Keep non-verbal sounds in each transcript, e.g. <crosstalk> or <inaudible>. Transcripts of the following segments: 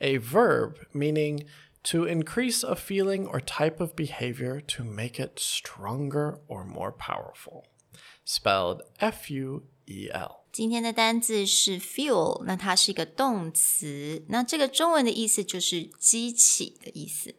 a verb meaning to increase a feeling or type of behavior to make it stronger or more powerful. Spelled F U E L. 今天的单字是 fuel，那它是一个动词，那这个中文的意思就是激起的意思。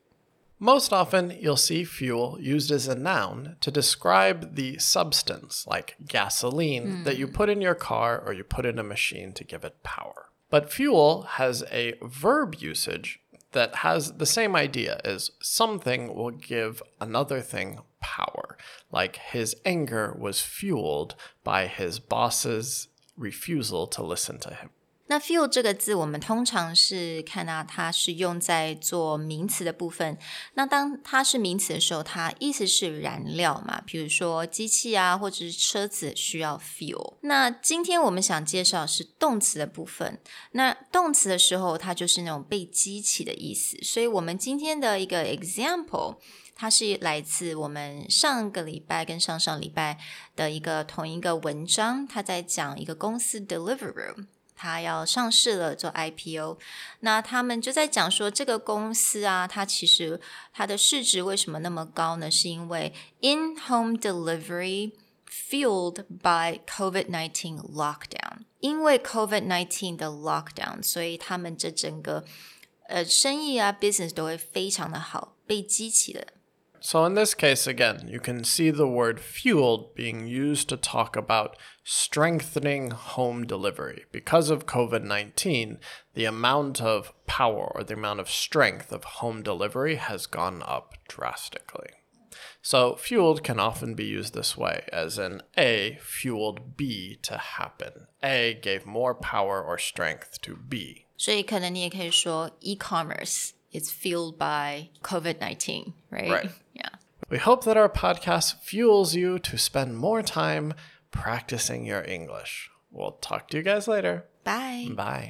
Most often, you'll see fuel used as a noun to describe the substance, like gasoline, that you put in your car or you put in a machine to give it power. But fuel has a verb usage that has the same idea as something will give another thing power, like his anger was fueled by his boss's refusal to listen to him. 那 fuel 这个字，我们通常是看到它是用在做名词的部分。那当它是名词的时候，它意思是燃料嘛，比如说机器啊，或者是车子需要 fuel。那今天我们想介绍是动词的部分。那动词的时候，它就是那种被激起的意思。所以我们今天的一个 example。它是来自我们上个礼拜跟上上礼拜的一个同一个文章，它在讲一个公司 Deliveroo。它要上市了，做 IPO，那他们就在讲说，这个公司啊，它其实它的市值为什么那么高呢？是因为 in-home delivery fueled by COVID-19 lockdown，因为 COVID-19 的 lockdown，所以他们这整个呃生意啊 business 都会非常的好，被激起了。So, in this case, again, you can see the word fueled being used to talk about strengthening home delivery. Because of COVID 19, the amount of power or the amount of strength of home delivery has gone up drastically. So, fueled can often be used this way, as in A fueled B to happen. A gave more power or strength to B. 所以可能你也可以说 e-commerce is fueled by COVID-19, right? Right. <laughs> Yeah. We hope that our podcast fuels you to spend more time practicing your English. We'll talk to you guys later. Bye. Bye.